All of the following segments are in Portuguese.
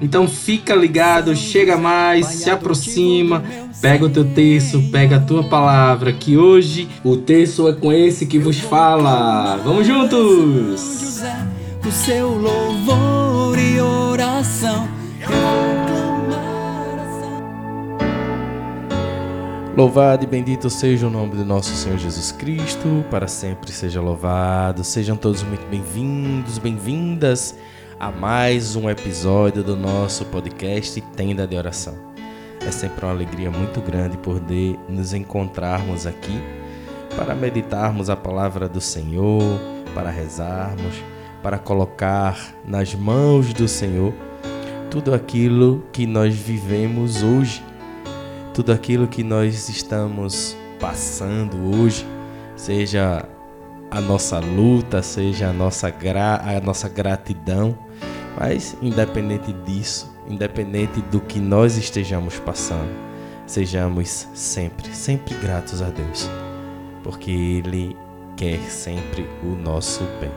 Então fica ligado, chega mais, se aproxima, pega o teu texto, pega a tua palavra, que hoje o texto é com esse que vos fala. Vamos juntos! O seu louvor e oração. Louvado e bendito seja o nome do nosso Senhor Jesus Cristo, para sempre seja louvado. Sejam todos muito bem-vindos, bem-vindas a mais um episódio do nosso podcast Tenda de Oração. É sempre uma alegria muito grande poder nos encontrarmos aqui para meditarmos a palavra do Senhor, para rezarmos, para colocar nas mãos do Senhor tudo aquilo que nós vivemos hoje tudo aquilo que nós estamos passando hoje, seja a nossa luta, seja a nossa, gra a nossa gratidão, mas independente disso, independente do que nós estejamos passando, sejamos sempre, sempre gratos a Deus, porque Ele quer sempre o nosso bem.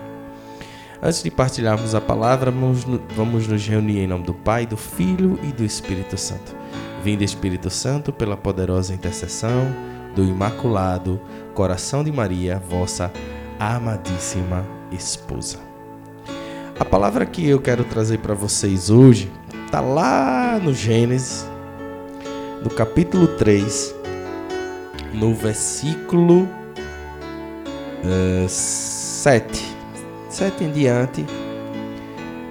Antes de partilharmos a palavra, vamos, vamos nos reunir em nome do Pai, do Filho e do Espírito Santo. Vinde Espírito Santo pela poderosa intercessão do Imaculado Coração de Maria, vossa amadíssima esposa. A palavra que eu quero trazer para vocês hoje está lá no Gênesis, no capítulo 3, no versículo uh, 7. 7 em diante,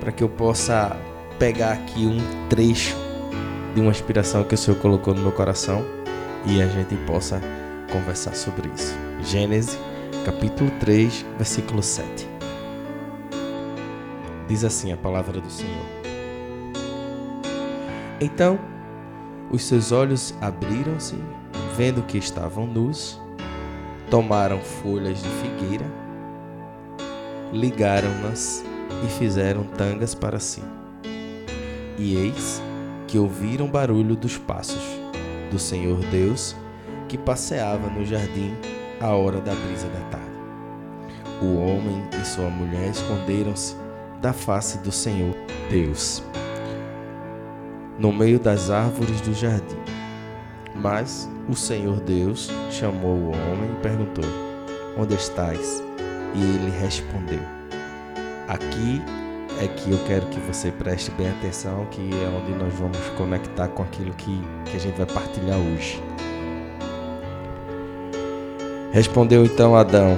para que eu possa pegar aqui um trecho de uma inspiração que o Senhor colocou no meu coração e a gente possa conversar sobre isso. Gênesis, capítulo 3, versículo 7. Diz assim a palavra do Senhor: Então os seus olhos abriram-se, vendo que estavam nus, tomaram folhas de figueira, ligaram-nas e fizeram tangas para si. E eis que ouviram barulho dos passos do Senhor Deus que passeava no jardim à hora da brisa da tarde. O homem e sua mulher esconderam-se da face do Senhor Deus no meio das árvores do jardim. Mas o Senhor Deus chamou o homem e perguntou: Onde estás? E ele respondeu: Aqui é que eu quero que você preste bem atenção, que é onde nós vamos conectar com aquilo que, que a gente vai partilhar hoje. Respondeu então Adão: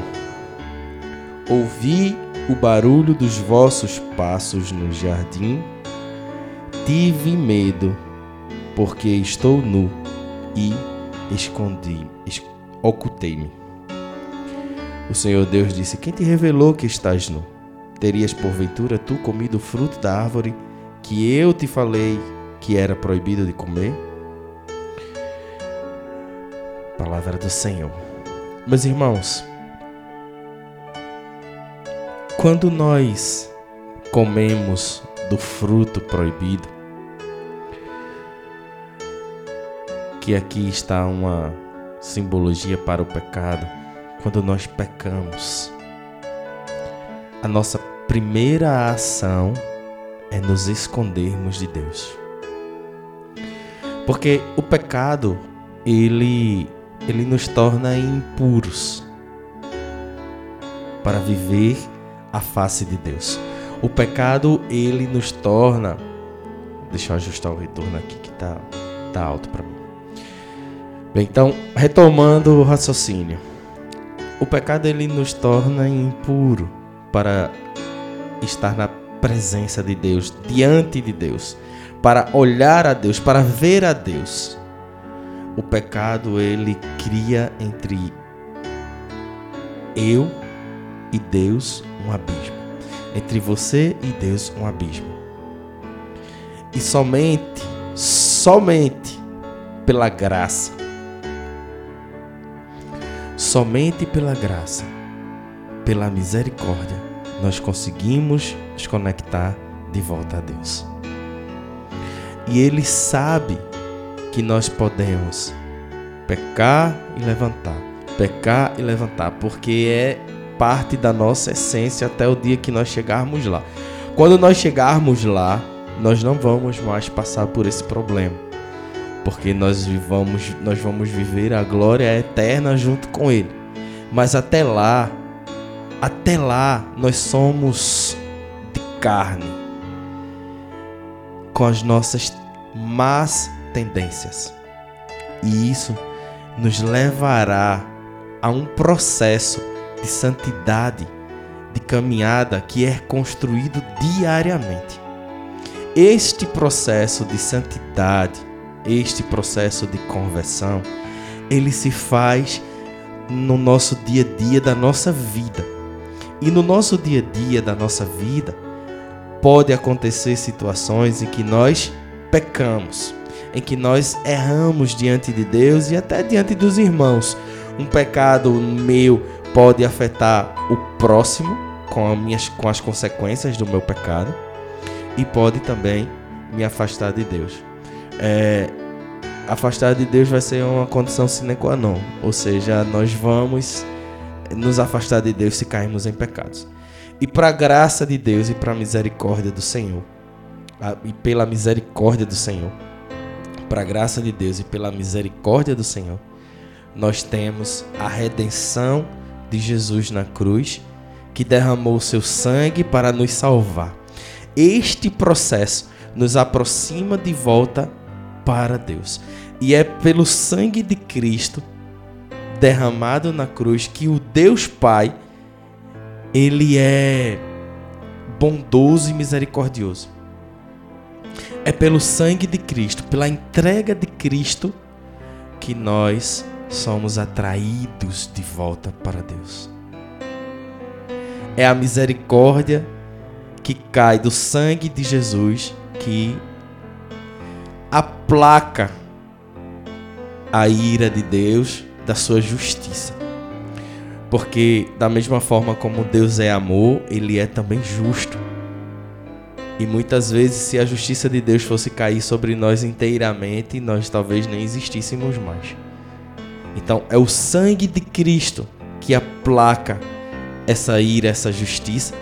Ouvi o barulho dos vossos passos no jardim, tive medo, porque estou nu e escondi, ocultei-me. O Senhor Deus disse: Quem te revelou que estás nu? Terias porventura tu comido o fruto da árvore que eu te falei que era proibido de comer? Palavra do Senhor. Meus irmãos, quando nós comemos do fruto proibido, que aqui está uma simbologia para o pecado, quando nós pecamos, a nossa primeira ação é nos escondermos de Deus. Porque o pecado, ele ele nos torna impuros para viver a face de Deus. O pecado, ele nos torna Deixa eu ajustar o retorno aqui que tá tá alto para mim. Bem, então, retomando o raciocínio. O pecado ele nos torna impuro para estar na presença de Deus, diante de Deus. para olhar a Deus, para ver a Deus. O pecado ele cria entre eu e Deus um abismo. Entre você e Deus um abismo. E somente, somente pela graça, somente pela graça, pela misericórdia, nós conseguimos nos conectar de volta a Deus. E Ele sabe que nós podemos pecar e levantar, pecar e levantar, porque é parte da nossa essência até o dia que nós chegarmos lá. Quando nós chegarmos lá, nós não vamos mais passar por esse problema, porque nós vamos, nós vamos viver a glória eterna junto com Ele. Mas até lá, até lá, nós somos de carne, com as nossas más tendências. E isso nos levará a um processo de santidade, de caminhada que é construído diariamente. Este processo de santidade, este processo de conversão, ele se faz no nosso dia a dia da nossa vida. E no nosso dia a dia da nossa vida, pode acontecer situações em que nós pecamos, em que nós erramos diante de Deus e até diante dos irmãos. Um pecado meu pode afetar o próximo com, com as consequências do meu pecado e pode também me afastar de Deus. É, afastar de Deus vai ser uma condição sine qua non, ou seja, nós vamos nos afastar de Deus se cairmos em pecados. E para a graça de Deus e para a misericórdia do Senhor, e pela misericórdia do Senhor, para a graça de Deus e pela misericórdia do Senhor, nós temos a redenção de Jesus na cruz, que derramou o seu sangue para nos salvar. Este processo nos aproxima de volta para Deus. E é pelo sangue de Cristo derramado na cruz que o Deus Pai ele é bondoso e misericordioso. É pelo sangue de Cristo, pela entrega de Cristo que nós somos atraídos de volta para Deus. É a misericórdia que cai do sangue de Jesus que aplaca a ira de Deus, da sua justiça. Porque, da mesma forma como Deus é amor, Ele é também justo. E muitas vezes, se a justiça de Deus fosse cair sobre nós inteiramente, nós talvez nem existíssemos mais. Então é o sangue de Cristo que aplaca essa ira, essa justiça.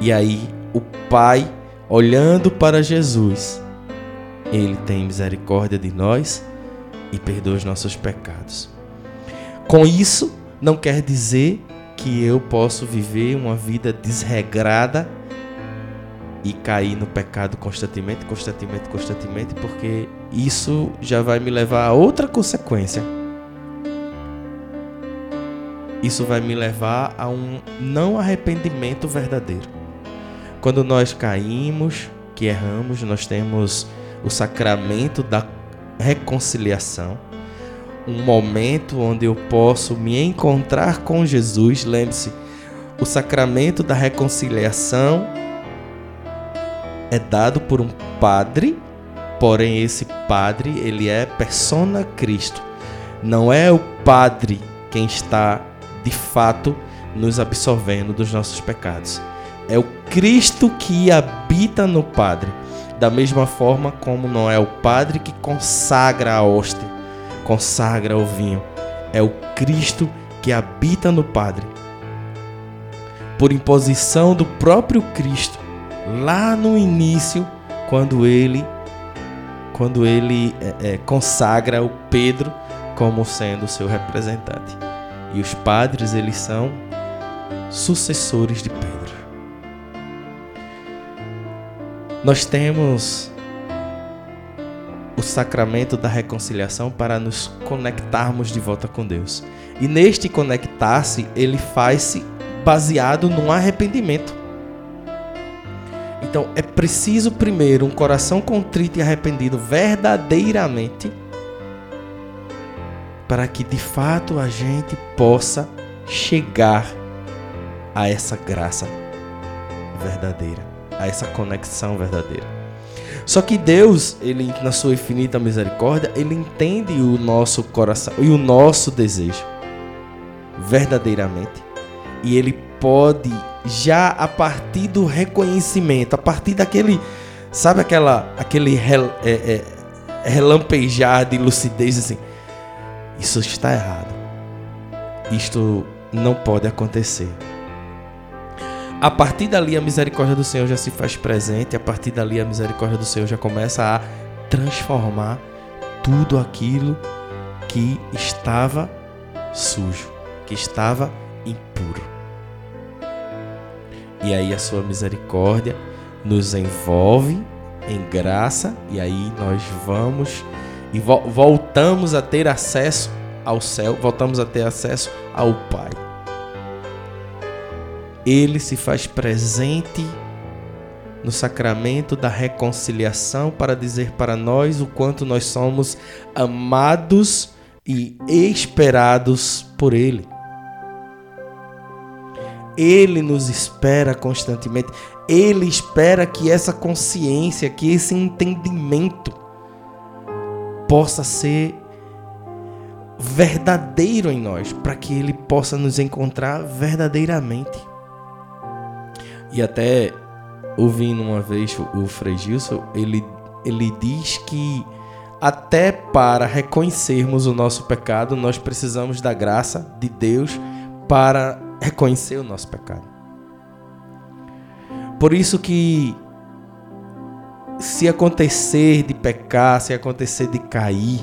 E aí o Pai, olhando para Jesus, ele tem misericórdia de nós e perdoa os nossos pecados. Com isso, não quer dizer que eu posso viver uma vida desregrada e cair no pecado constantemente, constantemente, constantemente, porque isso já vai me levar a outra consequência isso vai me levar a um não arrependimento verdadeiro. Quando nós caímos, que erramos, nós temos o sacramento da reconciliação, um momento onde eu posso me encontrar com Jesus. Lembre-se, o sacramento da reconciliação é dado por um padre, porém esse padre, ele é persona Cristo. Não é o padre quem está de fato nos absolvendo dos nossos pecados. É o Cristo que habita no Padre, da mesma forma como não é o Padre que consagra a hóstia, consagra o vinho. É o Cristo que habita no Padre. Por imposição do próprio Cristo, lá no início, quando ele quando ele é, é, consagra o Pedro como sendo seu representante. E os padres, eles são sucessores de Pedro. Nós temos o sacramento da reconciliação para nos conectarmos de volta com Deus. E neste conectar-se, ele faz-se baseado no arrependimento. Então é preciso primeiro um coração contrito e arrependido verdadeiramente para que de fato a gente possa chegar a essa graça verdadeira, a essa conexão verdadeira. Só que Deus, ele na sua infinita misericórdia, ele entende o nosso coração e o nosso desejo verdadeiramente. E ele pode já a partir do reconhecimento, a partir daquele, sabe aquela aquele rel, é, é, relampejar de lucidez assim, isso está errado. Isto não pode acontecer. A partir dali a misericórdia do Senhor já se faz presente, a partir dali a misericórdia do Senhor já começa a transformar tudo aquilo que estava sujo, que estava impuro. E aí a sua misericórdia nos envolve em graça e aí nós vamos e vo voltamos a ter acesso ao céu, voltamos a ter acesso ao Pai. Ele se faz presente no sacramento da reconciliação para dizer para nós o quanto nós somos amados e esperados por Ele. Ele nos espera constantemente. Ele espera que essa consciência, que esse entendimento possa ser verdadeiro em nós, para que ele possa nos encontrar verdadeiramente. E até ouvindo uma vez o Frei Gilson, ele, ele diz que até para reconhecermos o nosso pecado, nós precisamos da graça de Deus para reconhecer o nosso pecado. Por isso que se acontecer de pecar, se acontecer de cair,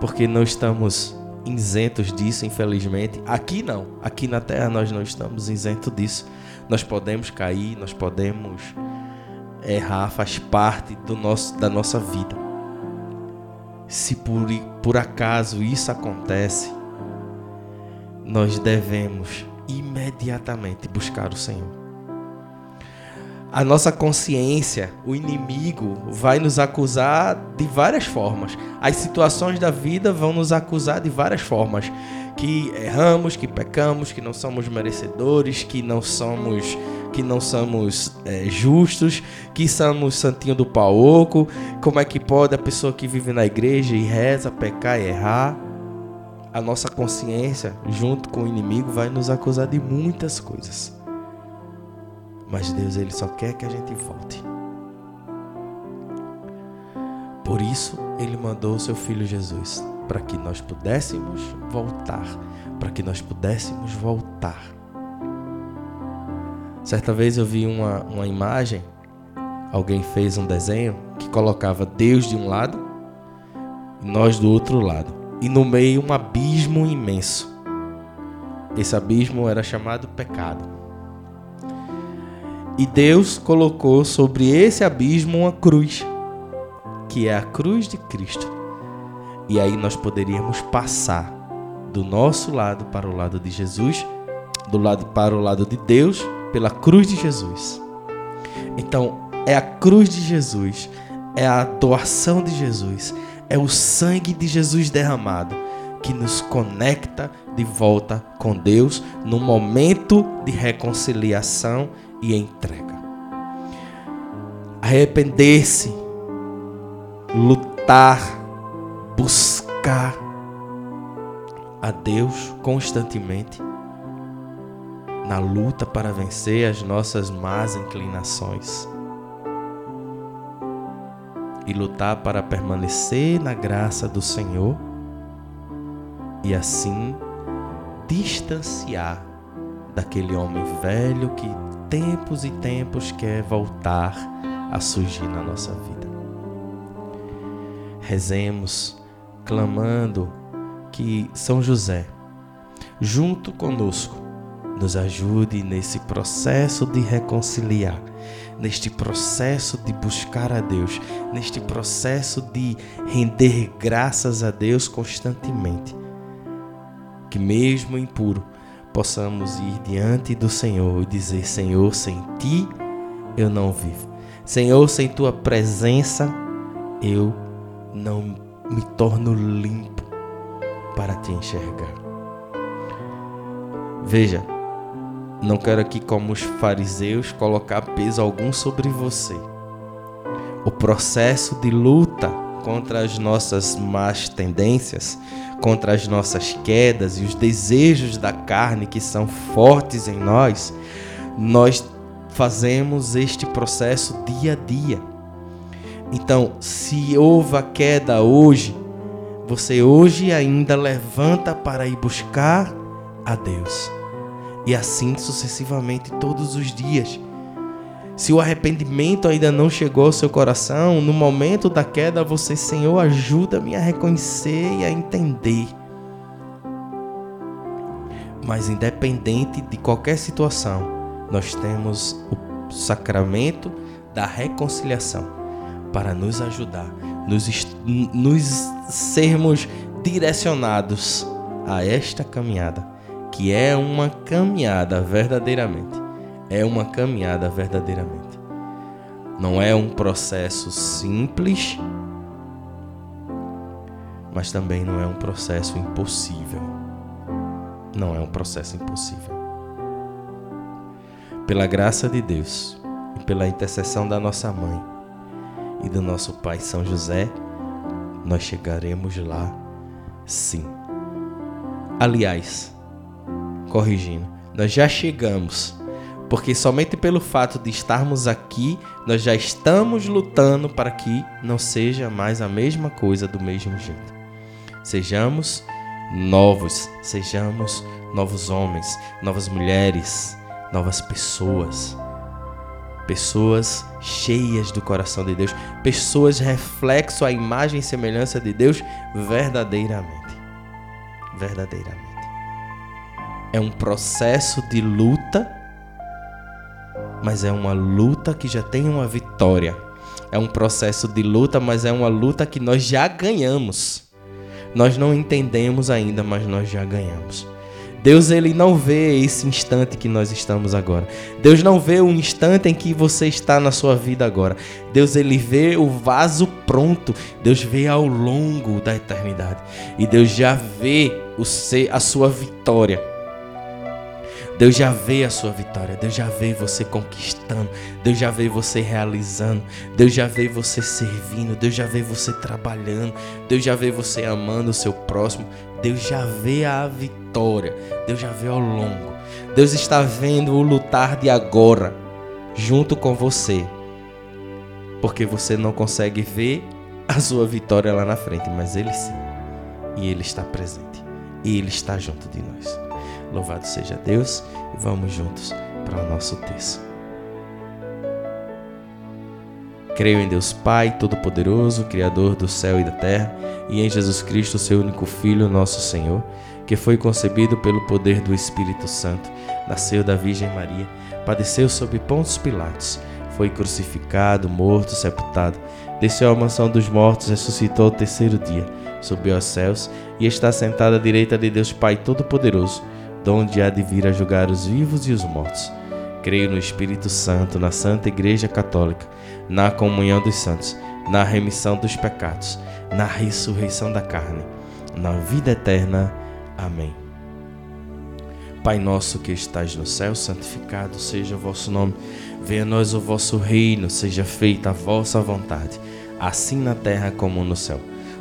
porque não estamos isentos disso, infelizmente. Aqui não, aqui na terra nós não estamos isentos disso. Nós podemos cair, nós podemos errar, faz parte do nosso, da nossa vida. Se por, por acaso isso acontece, nós devemos imediatamente buscar o Senhor. A nossa consciência, o inimigo, vai nos acusar de várias formas. As situações da vida vão nos acusar de várias formas. Que erramos, que pecamos, que não somos merecedores, que não somos que não somos é, justos, que somos santinho do pau oco. Como é que pode a pessoa que vive na igreja e reza, pecar e errar? A nossa consciência, junto com o inimigo, vai nos acusar de muitas coisas. Mas Deus, Ele só quer que a gente volte. Por isso, Ele mandou o seu Filho Jesus, para que nós pudéssemos voltar. Para que nós pudéssemos voltar. Certa vez eu vi uma, uma imagem, alguém fez um desenho que colocava Deus de um lado e nós do outro lado e no meio um abismo imenso. Esse abismo era chamado pecado. E Deus colocou sobre esse abismo uma cruz, que é a cruz de Cristo. E aí nós poderíamos passar do nosso lado para o lado de Jesus, do lado para o lado de Deus, pela cruz de Jesus. Então, é a cruz de Jesus, é a doação de Jesus, é o sangue de Jesus derramado que nos conecta de volta com Deus no momento de reconciliação e entrega. Arrepender-se, lutar, buscar a Deus constantemente na luta para vencer as nossas más inclinações e lutar para permanecer na graça do Senhor e assim distanciar daquele homem velho que tempos e tempos quer voltar a surgir na nossa vida. Rezemos clamando que São José, junto conosco, nos ajude nesse processo de reconciliar neste processo de buscar a Deus, neste processo de render graças a Deus constantemente. Que mesmo impuro, possamos ir diante do Senhor e dizer: Senhor, sem ti eu não vivo. Senhor, sem tua presença, eu não me torno limpo para te enxergar. Veja, não quero aqui, como os fariseus, colocar peso algum sobre você. O processo de luta contra as nossas más tendências, contra as nossas quedas e os desejos da carne que são fortes em nós, nós fazemos este processo dia a dia. Então, se houve a queda hoje, você hoje ainda levanta para ir buscar a Deus. E assim sucessivamente todos os dias. Se o arrependimento ainda não chegou ao seu coração, no momento da queda, você, Senhor, ajuda-me a reconhecer e a entender. Mas independente de qualquer situação, nós temos o sacramento da reconciliação para nos ajudar, nos, nos sermos direcionados a esta caminhada, que é uma caminhada verdadeiramente é uma caminhada verdadeiramente. Não é um processo simples, mas também não é um processo impossível. Não é um processo impossível. Pela graça de Deus e pela intercessão da nossa mãe e do nosso pai São José, nós chegaremos lá sim. Aliás, corrigindo, nós já chegamos porque somente pelo fato de estarmos aqui, nós já estamos lutando para que não seja mais a mesma coisa do mesmo jeito. Sejamos novos, sejamos novos homens, novas mulheres, novas pessoas. Pessoas cheias do coração de Deus, pessoas reflexo à imagem e semelhança de Deus verdadeiramente. Verdadeiramente. É um processo de luta mas é uma luta que já tem uma vitória. É um processo de luta, mas é uma luta que nós já ganhamos. Nós não entendemos ainda, mas nós já ganhamos. Deus ele não vê esse instante que nós estamos agora. Deus não vê o instante em que você está na sua vida agora. Deus ele vê o vaso pronto. Deus vê ao longo da eternidade. E Deus já vê o ser, a sua vitória. Deus já vê a sua vitória, Deus já vê você conquistando, Deus já vê você realizando, Deus já vê você servindo, Deus já vê você trabalhando, Deus já vê você amando o seu próximo, Deus já vê a vitória, Deus já vê ao longo. Deus está vendo o lutar de agora junto com você. Porque você não consegue ver a sua vitória lá na frente, mas ele sim. E ele está presente. E ele está junto de nós. Louvado seja Deus e vamos juntos para o nosso texto. Creio em Deus Pai Todo-Poderoso, Criador do céu e da terra, e em Jesus Cristo, seu único Filho, nosso Senhor, que foi concebido pelo poder do Espírito Santo, nasceu da Virgem Maria, padeceu sob Pontos Pilatos, foi crucificado, morto, sepultado, desceu à mansão dos mortos, ressuscitou ao terceiro dia, subiu aos céus e está sentado à direita de Deus Pai Todo-Poderoso donde há de vir a julgar os vivos e os mortos. Creio no Espírito Santo, na Santa Igreja Católica, na comunhão dos santos, na remissão dos pecados, na ressurreição da carne, na vida eterna. Amém. Pai nosso que estais no céu, santificado seja o vosso nome. Venha a nós o vosso reino, seja feita a vossa vontade, assim na terra como no céu.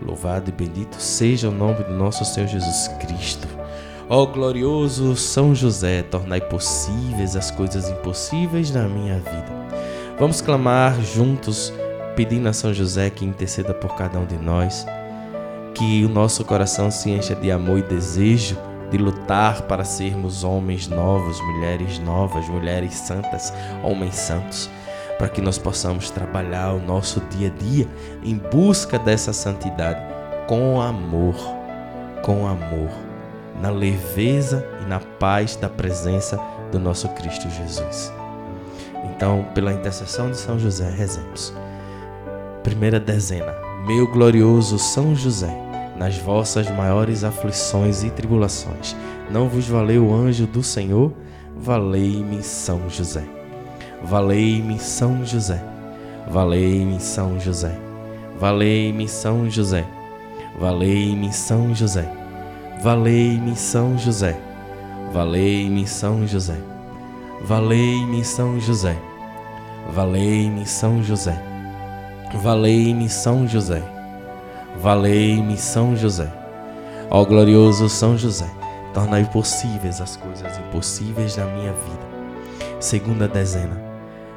Louvado e bendito seja o nome do nosso Senhor Jesus Cristo. Ó glorioso São José, tornai possíveis as coisas impossíveis na minha vida. Vamos clamar juntos, pedindo a São José que interceda por cada um de nós, que o nosso coração se encha de amor e desejo de lutar para sermos homens novos, mulheres novas, mulheres santas, homens santos para que nós possamos trabalhar o nosso dia a dia em busca dessa santidade com amor, com amor, na leveza e na paz da presença do nosso Cristo Jesus. Então, pela intercessão de São José, rezemos. Primeira dezena. Meu glorioso São José, nas vossas maiores aflições e tribulações, não vos valeu o anjo do Senhor? Valei-me São José. Valei-me São José. Valei-me São José. Valei-me São José. Valei-me São José. Valei-me São José. Valei-me São José. Valei-me São José. Valei-me São José. Valei-me São José. Valei-me São José. Ó glorioso São José, tornai possíveis as coisas impossíveis na minha vida. Segunda dezena.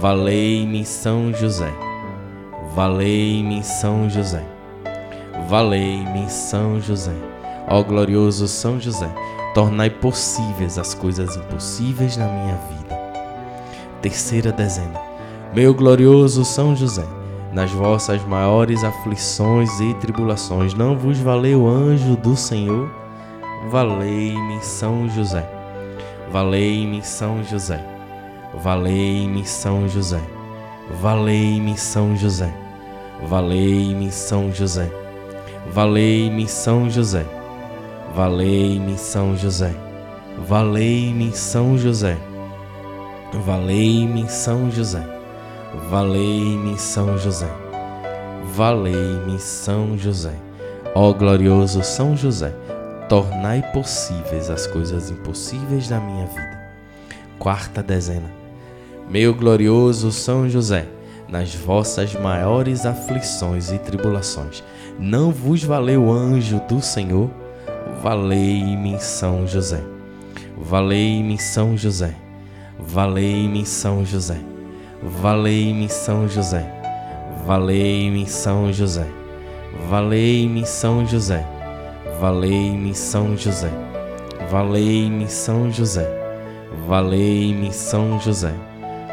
Valei-me São José. Valei-me São José. Valei-me São José. Ó glorioso São José, tornai possíveis as coisas impossíveis na minha vida. Terceira dezena. Meu glorioso São José, nas vossas maiores aflições e tribulações, não vos valeu o anjo do Senhor? Valei-me São José. Valei-me São José. Valei-me São José. Valei-me São José. Valei-me São José. Valei-me São José. Valei-me São José. Valei-me São José. Valei-me São José. Valei-me São José. Valei-me São José. Ó glorioso São José, tornai possíveis as coisas impossíveis na minha vida. Quarta dezena. Meu glorioso São José, nas vossas maiores aflições e tribulações, não vos valeu anjo do Senhor? Valei-me São José. Valei-me São José. Valei-me São José. Valei-me São José. Valei-me São José. Valei-me São José. Valei-me São José. Valei-me São José. Valei-me São José.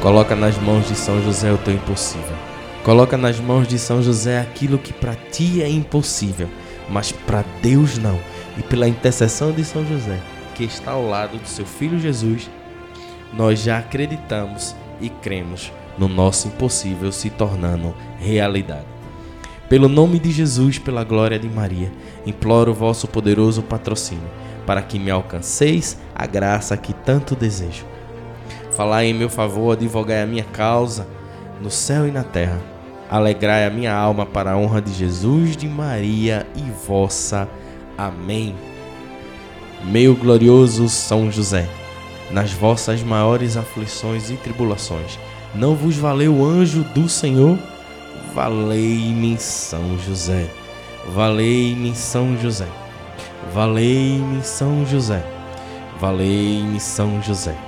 Coloca nas mãos de São José o teu impossível. Coloca nas mãos de São José aquilo que para ti é impossível, mas para Deus não. E pela intercessão de São José, que está ao lado do seu filho Jesus, nós já acreditamos e cremos no nosso impossível se tornando realidade. Pelo nome de Jesus, pela glória de Maria, imploro o vosso poderoso patrocínio, para que me alcanceis a graça que tanto desejo. Falai em meu favor, advogai a minha causa no céu e na terra. Alegrai a minha alma para a honra de Jesus, de Maria e vossa. Amém. Meu glorioso São José, nas vossas maiores aflições e tribulações, não vos valeu o anjo do Senhor? Valei-me São José. Valei-me São José. Valei-me São José. Valei-me São José.